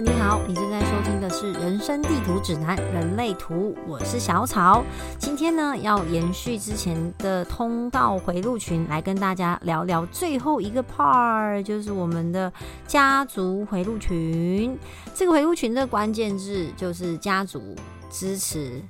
你好，你正在收听的是《人生地图指南：人类图》，我是小草。今天呢，要延续之前的通道回路群，来跟大家聊聊最后一个 part，就是我们的家族回路群。这个回路群的关键字就是家族支持、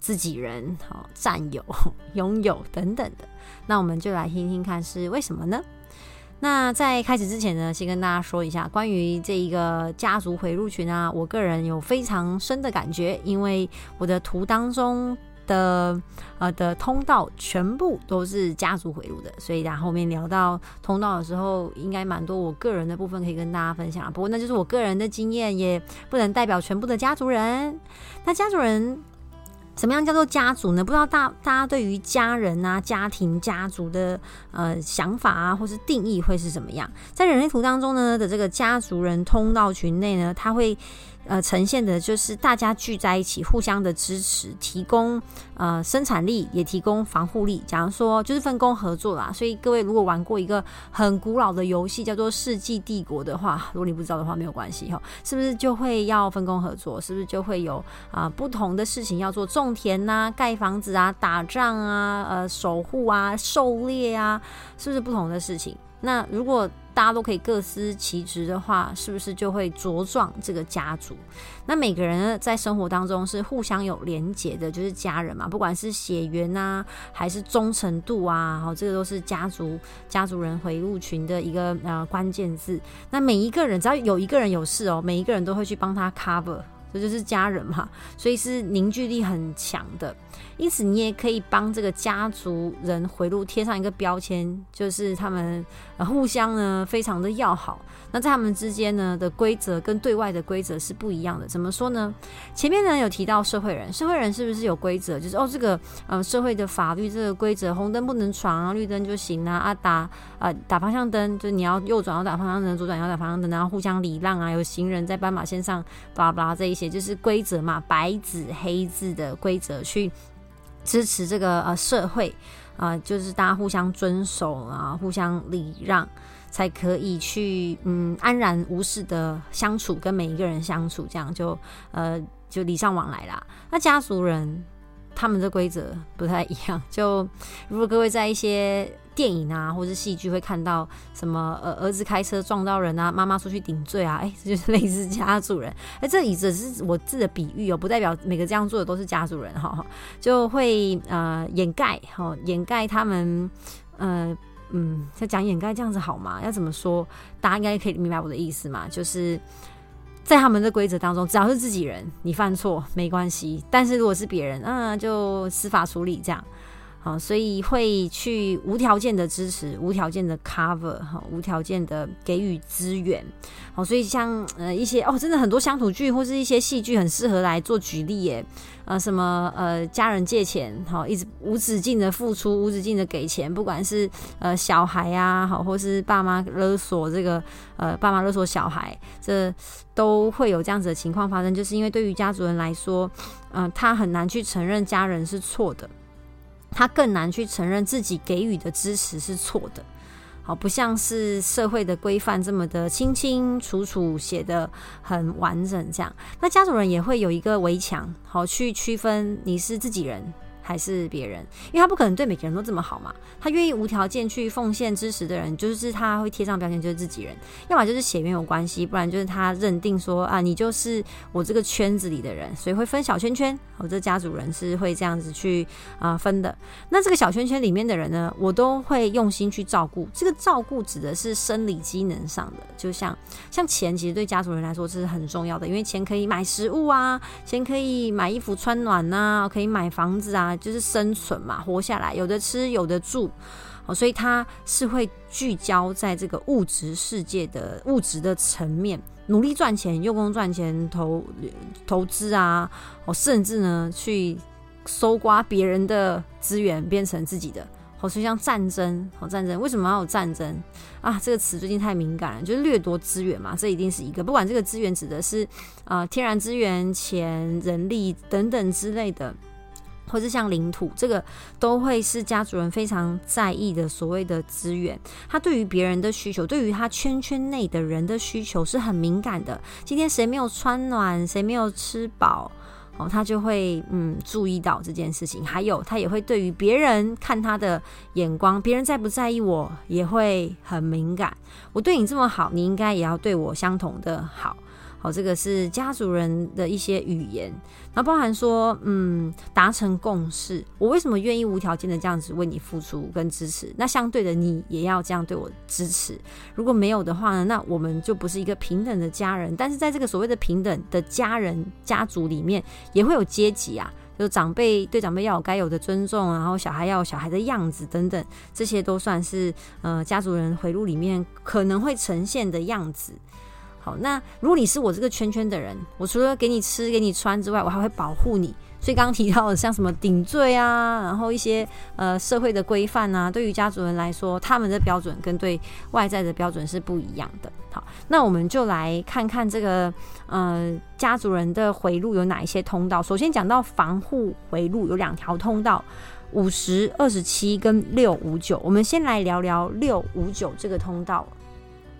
自己人、好占 有、拥有等等的。那我们就来听听看是为什么呢？那在开始之前呢，先跟大家说一下关于这一个家族回路群啊，我个人有非常深的感觉，因为我的图当中的呃的通道全部都是家族回路的，所以在后面聊到通道的时候，应该蛮多我个人的部分可以跟大家分享。不过那就是我个人的经验，也不能代表全部的家族人。那家族人。什么样叫做家族呢？不知道大大家对于家人啊、家庭、家族的呃想法啊，或是定义会是怎么样？在人类图当中呢的这个家族人通道群内呢，他会。呃，呈现的就是大家聚在一起，互相的支持，提供呃生产力，也提供防护力。假如说就是分工合作啦，所以各位如果玩过一个很古老的游戏叫做《世纪帝国》的话，如果你不知道的话，没有关系哈，是不是就会要分工合作？是不是就会有啊不同的事情要做？种田呐，盖房子啊，打仗啊，呃，守护啊，狩猎啊，是不是不同的事情？那如果大家都可以各司其职的话，是不是就会茁壮这个家族？那每个人，在生活当中是互相有连结的，就是家人嘛。不管是血缘啊，还是忠诚度啊，好，这个都是家族家族人回路群的一个呃关键字。那每一个人只要有一个人有事哦，每一个人都会去帮他 cover。这就是家人嘛，所以是凝聚力很强的。因此，你也可以帮这个家族人回路贴上一个标签，就是他们互相呢非常的要好。那在他们之间呢的规则跟对外的规则是不一样的。怎么说呢？前面呢有提到社会人，社会人是不是有规则？就是哦，这个呃社会的法律这个规则，红灯不能闯啊，绿灯就行啊。啊打啊打方向灯，就你要右转要打方向灯，左转要打方向灯，然后互相礼让啊。有行人在斑马线上，巴拉巴拉这一写就是规则嘛，白纸黑字的规则去支持这个呃社会啊，就是大家互相遵守啊，互相礼让。才可以去嗯安然无事的相处，跟每一个人相处，这样就呃就礼尚往来啦。那家族人他们的规则不太一样，就如果各位在一些电影啊或者戏剧会看到什么呃儿子开车撞到人啊，妈妈出去顶罪啊，哎，这就是类似家族人。哎，这里只是我自己的比喻哦，不代表每个这样做的都是家族人哈，就会呃掩盖哈掩盖他们呃。嗯，在讲掩盖这样子好吗？要怎么说？大家应该可以明白我的意思嘛？就是在他们的规则当中，只要是自己人，你犯错没关系；但是如果是别人，嗯，就司法处理这样。好，所以会去无条件的支持，无条件的 cover，哈，无条件的给予资源。好，所以像呃一些哦，真的很多乡土剧或是一些戏剧很适合来做举例耶。呃，什么呃家人借钱，好，一直无止境的付出，无止境的给钱，不管是呃小孩呀，好，或是爸妈勒索这个呃爸妈勒索小孩，这都会有这样子的情况发生。就是因为对于家族人来说，嗯，他很难去承认家人是错的。他更难去承认自己给予的支持是错的，好不像是社会的规范这么的清清楚楚写的很完整这样。那家族人也会有一个围墙，好去区分你是自己人。还是别人，因为他不可能对每个人都这么好嘛。他愿意无条件去奉献支持的人，就是他会贴上标签，就是自己人。要么就是血缘有关系，不然就是他认定说啊，你就是我这个圈子里的人，所以会分小圈圈。我这家族人是会这样子去啊分的。那这个小圈圈里面的人呢，我都会用心去照顾。这个照顾指的是生理机能上的，就像像钱，其实对家族人来说这是很重要的，因为钱可以买食物啊，钱可以买衣服穿暖呐，可以买房子啊。就是生存嘛，活下来，有的吃，有的住，哦，所以它是会聚焦在这个物质世界的物质的层面，努力赚钱，用功赚钱，投投资啊，哦，甚至呢去搜刮别人的资源，变成自己的，哦，所以像战争，哦，战争为什么要有战争啊？这个词最近太敏感了，就是掠夺资源嘛，这一定是一个，不管这个资源指的是啊天然资源、钱、人力等等之类的。或是像领土，这个都会是家族人非常在意的所谓的资源。他对于别人的需求，对于他圈圈内的人的需求是很敏感的。今天谁没有穿暖，谁没有吃饱，哦，他就会嗯注意到这件事情。还有，他也会对于别人看他的眼光，别人在不在意我，也会很敏感。我对你这么好，你应该也要对我相同的好。好，这个是家族人的一些语言，然后包含说，嗯，达成共识。我为什么愿意无条件的这样子为你付出跟支持？那相对的，你也要这样对我支持。如果没有的话呢，那我们就不是一个平等的家人。但是在这个所谓的平等的家人家族里面，也会有阶级啊，就长辈对长辈要有该有的尊重，然后小孩要有小孩的样子等等，这些都算是呃家族人回路里面可能会呈现的样子。那如果你是我这个圈圈的人，我除了给你吃、给你穿之外，我还会保护你。所以刚刚提到的像什么顶罪啊，然后一些呃社会的规范啊，对于家族人来说，他们的标准跟对外在的标准是不一样的。好，那我们就来看看这个呃家族人的回路有哪一些通道。首先讲到防护回路有两条通道，五十二十七跟六五九。我们先来聊聊六五九这个通道。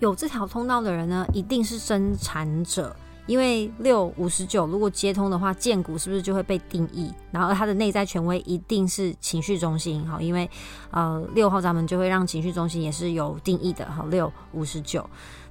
有这条通道的人呢，一定是生产者，因为六五十九如果接通的话，剑骨是不是就会被定义？然后他的内在权威一定是情绪中心，好，因为呃六号闸门就会让情绪中心也是有定义的，好，六五十九，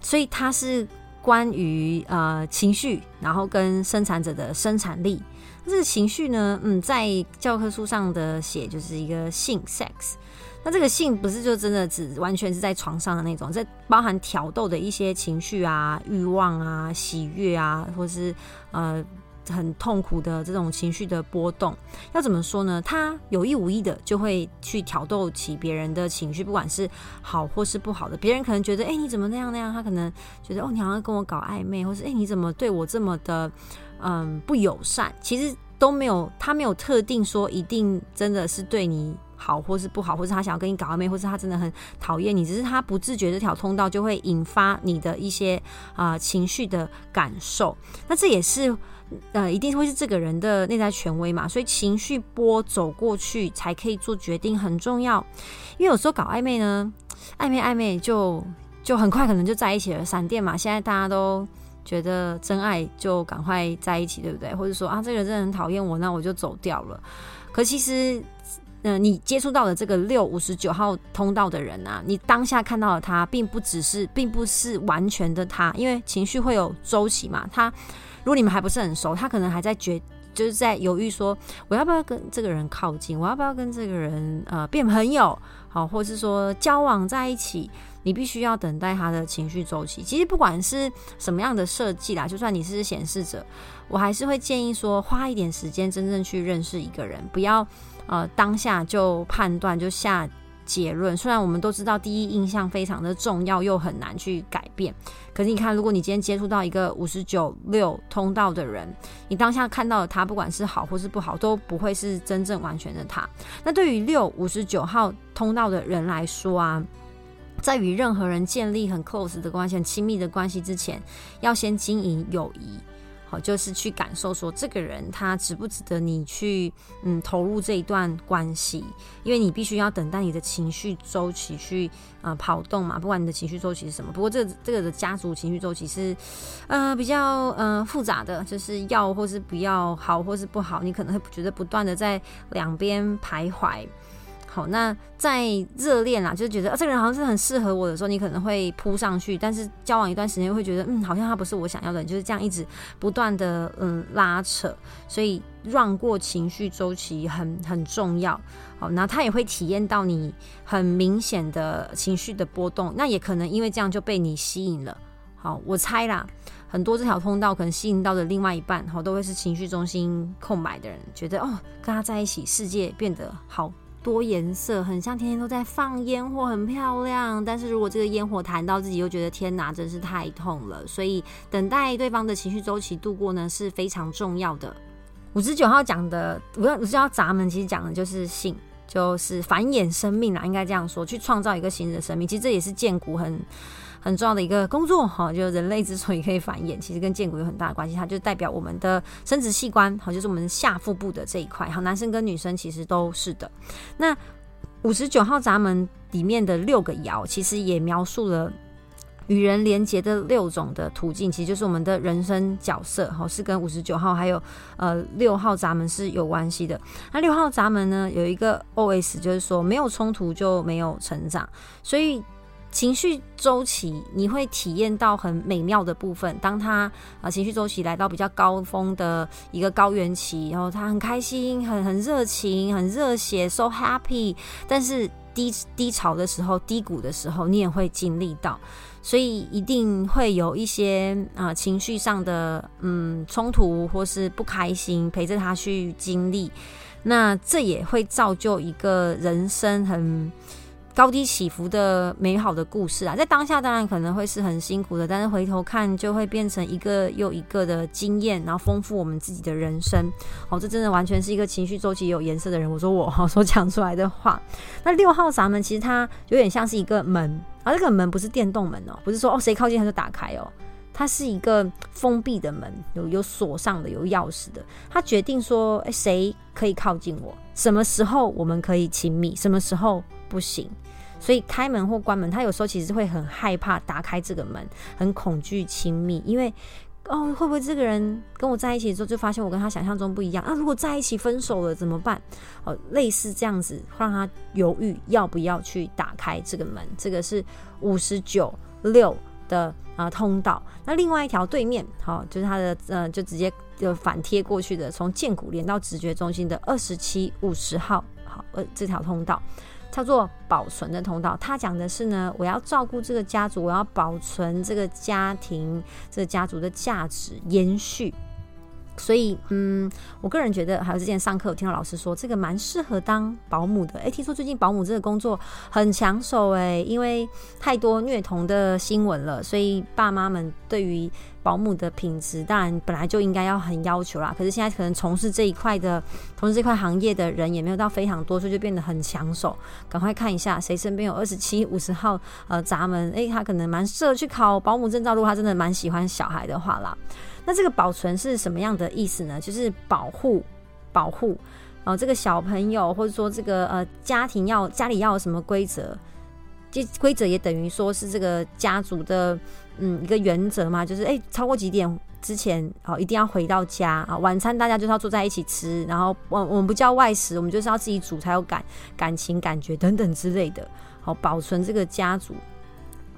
所以它是关于呃情绪，然后跟生产者的生产力。这个情绪呢，嗯，在教科书上的写就是一个性 sex。那这个性不是就真的只完全是在床上的那种，这包含挑逗的一些情绪啊、欲望啊、喜悦啊，或是呃很痛苦的这种情绪的波动。要怎么说呢？他有意无意的就会去挑逗起别人的情绪，不管是好或是不好的。别人可能觉得，哎，你怎么那样那样？他可能觉得，哦，你好像跟我搞暧昧，或是哎，你怎么对我这么的嗯不友善？其实都没有，他没有特定说一定真的是对你。好，或是不好，或是他想要跟你搞暧昧，或是他真的很讨厌你，只是他不自觉这条通道就会引发你的一些啊情绪的感受。那这也是呃，一定会是这个人的内在权威嘛？所以情绪波走过去才可以做决定，很重要。因为有时候搞暧昧呢，暧昧暧昧就就很快可能就在一起了。闪电嘛，现在大家都觉得真爱就赶快在一起，对不对？或者说啊，这个人真的很讨厌我，那我就走掉了。可其实。嗯，你接触到的这个六五十九号通道的人啊，你当下看到的他，并不只是，并不是完全的他，因为情绪会有周期嘛。他如果你们还不是很熟，他可能还在决，就是在犹豫说，我要不要跟这个人靠近，我要不要跟这个人呃变朋友，好，或是说交往在一起。你必须要等待他的情绪周期。其实不管是什么样的设计啦，就算你是显示者，我还是会建议说，花一点时间真正去认识一个人，不要。呃，当下就判断就下结论。虽然我们都知道第一印象非常的重要，又很难去改变。可是你看，如果你今天接触到一个五十九六通道的人，你当下看到的他，不管是好或是不好，都不会是真正完全的他。那对于六五十九号通道的人来说啊，在与任何人建立很 close 的关系、很亲密的关系之前，要先经营友谊。好，就是去感受说这个人他值不值得你去嗯投入这一段关系，因为你必须要等待你的情绪周期去呃跑动嘛，不管你的情绪周期是什么。不过这这个的家族情绪周期是呃比较呃复杂的，就是要或是不要，好或是不好，你可能会觉得不断的在两边徘徊。好，那在热恋啦，就是觉得啊，这个人好像是很适合我的时候，你可能会扑上去。但是交往一段时间，会觉得嗯，好像他不是我想要的，就是这样一直不断的嗯拉扯。所以让过情绪周期很很重要。好，那他也会体验到你很明显的情绪的波动，那也可能因为这样就被你吸引了。好，我猜啦，很多这条通道可能吸引到的另外一半，好，都会是情绪中心空白的人，觉得哦，跟他在一起，世界变得好。多颜色，很像天天都在放烟火，很漂亮。但是如果这个烟火弹到自己，又觉得天哪，真是太痛了。所以等待对方的情绪周期度过呢，是非常重要的。五十九号讲的，五十九号闸门其实讲的就是性，就是繁衍生命啦，应该这样说，去创造一个新的生命。其实这也是建骨很很重要的一个工作哈。就人类之所以可以繁衍，其实跟剑骨有很大的关系，它就代表我们的生殖器官，好，就是我们下腹部的这一块。好，男生跟女生其实都是的。那五十九号闸门里面的六个爻，其实也描述了。与人连接的六种的途径，其实就是我们的人生角色，哈，是跟五十九号还有呃六号闸门是有关系的。那六号闸门呢，有一个 O S，就是说没有冲突就没有成长，所以情绪周期你会体验到很美妙的部分。当他啊情绪周期来到比较高峰的一个高原期，然后他很开心、很很热情、很热血，so happy。但是低低潮的时候、低谷的时候，你也会经历到。所以一定会有一些啊情绪上的嗯冲突或是不开心，陪着他去经历，那这也会造就一个人生很。高低起伏的美好的故事啊，在当下当然可能会是很辛苦的，但是回头看就会变成一个又一个的经验，然后丰富我们自己的人生。哦，这真的完全是一个情绪周期有颜色的人。我说 我哈所讲出来的话。那六号闸门其实它有点像是一个门，而这个门不是电动门哦，不是说哦谁靠近它就打开哦，它是一个封闭的门，有有锁上的，有钥匙的。它决定说，哎，谁可以靠近我？什么时候我们可以亲密？什么时候？不行，所以开门或关门，他有时候其实会很害怕打开这个门，很恐惧亲密，因为哦，会不会这个人跟我在一起之后，就发现我跟他想象中不一样啊？如果在一起分手了怎么办？哦，类似这样子，让他犹豫要不要去打开这个门。这个是五十九六的啊通道。那另外一条对面，好，就是他的呃，就直接就反贴过去的，从剑骨连到直觉中心的二十七五十号，好，呃，这条通道。叫做保存的通道，他讲的是呢，我要照顾这个家族，我要保存这个家庭，这个家族的价值延续。所以，嗯，我个人觉得，还有之前上课有听到老师说，这个蛮适合当保姆的。诶，听说最近保姆这个工作很抢手，诶，因为太多虐童的新闻了，所以爸妈们对于保姆的品质，当然本来就应该要很要求啦。可是现在可能从事这一块的，从事这块行业的人也没有到非常多，所以就变得很抢手。赶快看一下，谁身边有二十七、五十号呃闸门，诶，他可能蛮适合去考保姆证照，如果他真的蛮喜欢小孩的话啦。那这个保存是什么样的意思呢？就是保护，保护，哦，这个小朋友或者说这个呃家庭要家里要有什么规则，这规则也等于说是这个家族的嗯一个原则嘛，就是哎超过几点之前哦一定要回到家啊，晚餐大家就是要坐在一起吃，然后我我们不叫外食，我们就是要自己煮才有感感情感觉等等之类的，好保存这个家族。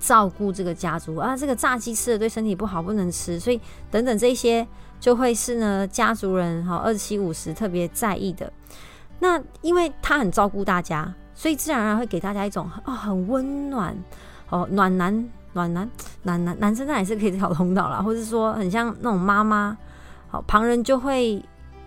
照顾这个家族啊，这个炸鸡吃的对身体不好，不能吃，所以等等这些就会是呢家族人哈二七五十特别在意的。那因为他很照顾大家，所以自然而然会给大家一种哦很温暖哦暖男暖男暖男男生那也是可以这条通道啦，或者说很像那种妈妈，好旁人就会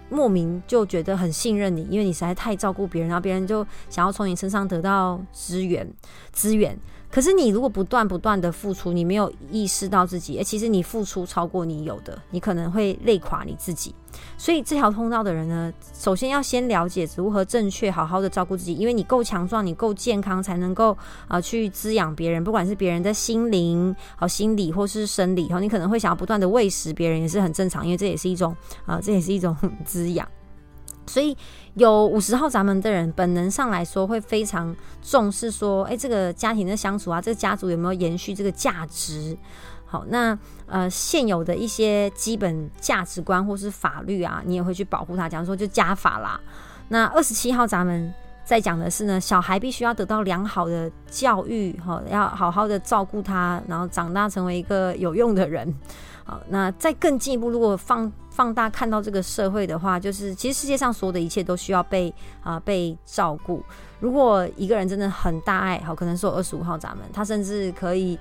莫名就觉得很信任你，因为你实在太照顾别人，然后别人就想要从你身上得到资源资源。可是你如果不断不断的付出，你没有意识到自己，哎，其实你付出超过你有的，你可能会累垮你自己。所以这条通道的人呢，首先要先了解如何正确好好的照顾自己，因为你够强壮，你够健康，才能够啊去滋养别人，不管是别人的心灵、好心理或是生理，哈，你可能会想要不断的喂食别人，也是很正常，因为这也是一种啊，这也是一种滋养。所以有五十号闸门的人，本能上来说会非常重视说，哎，这个家庭的相处啊，这个家族有没有延续这个价值？好，那呃现有的一些基本价值观或是法律啊，你也会去保护它。假如说就家法啦，那二十七号闸门在讲的是呢，小孩必须要得到良好的教育，哈，要好好的照顾他，然后长大成为一个有用的人。好，那再更进一步，如果放放大看到这个社会的话，就是其实世界上所有的一切都需要被啊被照顾。如果一个人真的很大爱，好，可能是有二十五号闸门，他甚至可以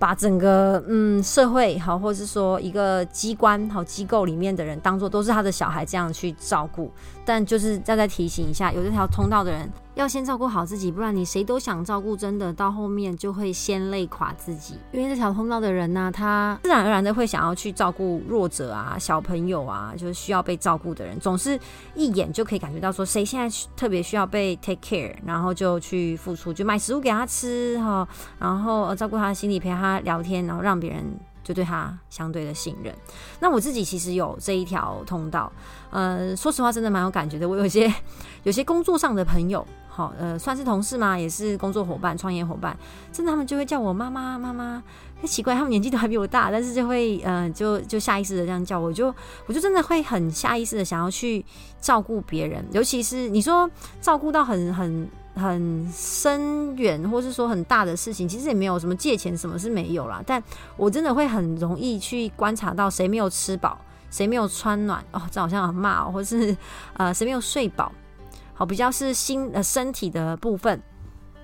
把整个嗯社会好，或者是说一个机关好机构里面的人当做都是他的小孩这样去照顾。但就是再再提醒一下，有这条通道的人。要先照顾好自己，不然你谁都想照顾，真的到后面就会先累垮自己。因为这条通道的人呢，他自然而然的会想要去照顾弱者啊、小朋友啊，就是需要被照顾的人，总是一眼就可以感觉到说谁现在特别需要被 take care，然后就去付出，就买食物给他吃哈，然后照顾他的心理，陪他聊天，然后让别人。就对他相对的信任。那我自己其实有这一条通道，呃，说实话真的蛮有感觉的。我有些有些工作上的朋友，好，呃，算是同事嘛，也是工作伙伴、创业伙伴，真的他们就会叫我妈妈妈妈。很奇怪，他们年纪都还比我大，但是就会，呃，就就下意识的这样叫我，就我就真的会很下意识的想要去照顾别人，尤其是你说照顾到很很。很深远，或是说很大的事情，其实也没有什么借钱，什么是没有啦。但我真的会很容易去观察到谁没有吃饱，谁没有穿暖哦，这好像很骂哦，或是呃谁没有睡饱，好比较是心呃身体的部分。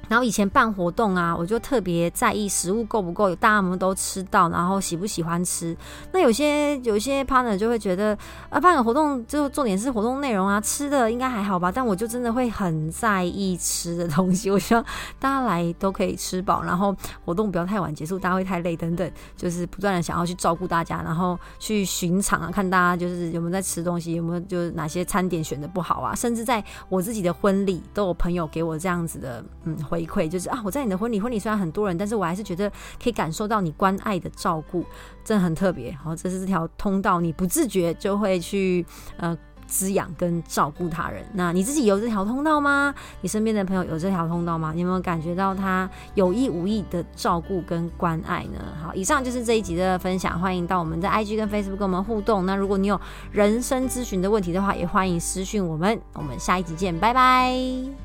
然后以前办活动啊，我就特别在意食物够不够，有大家们都吃到，然后喜不喜欢吃。那有些有些 partner 就会觉得啊，办个活动就重点是活动内容啊，吃的应该还好吧。但我就真的会很在意吃的东西，我希望大家来都可以吃饱，然后活动不要太晚结束，大家会太累等等，就是不断的想要去照顾大家，然后去巡场啊，看大家就是有没有在吃东西，有没有就是哪些餐点选的不好啊，甚至在我自己的婚礼都有朋友给我这样子的嗯。回馈就是啊，我在你的婚礼，婚礼虽然很多人，但是我还是觉得可以感受到你关爱的照顾，真的很特别。好，这是这条通道，你不自觉就会去呃滋养跟照顾他人。那你自己有这条通道吗？你身边的朋友有这条通道吗？你有没有感觉到他有意无意的照顾跟关爱呢？好，以上就是这一集的分享，欢迎到我们的 IG 跟 Facebook 跟我们互动。那如果你有人生咨询的问题的话，也欢迎私讯我们。我们下一集见，拜拜。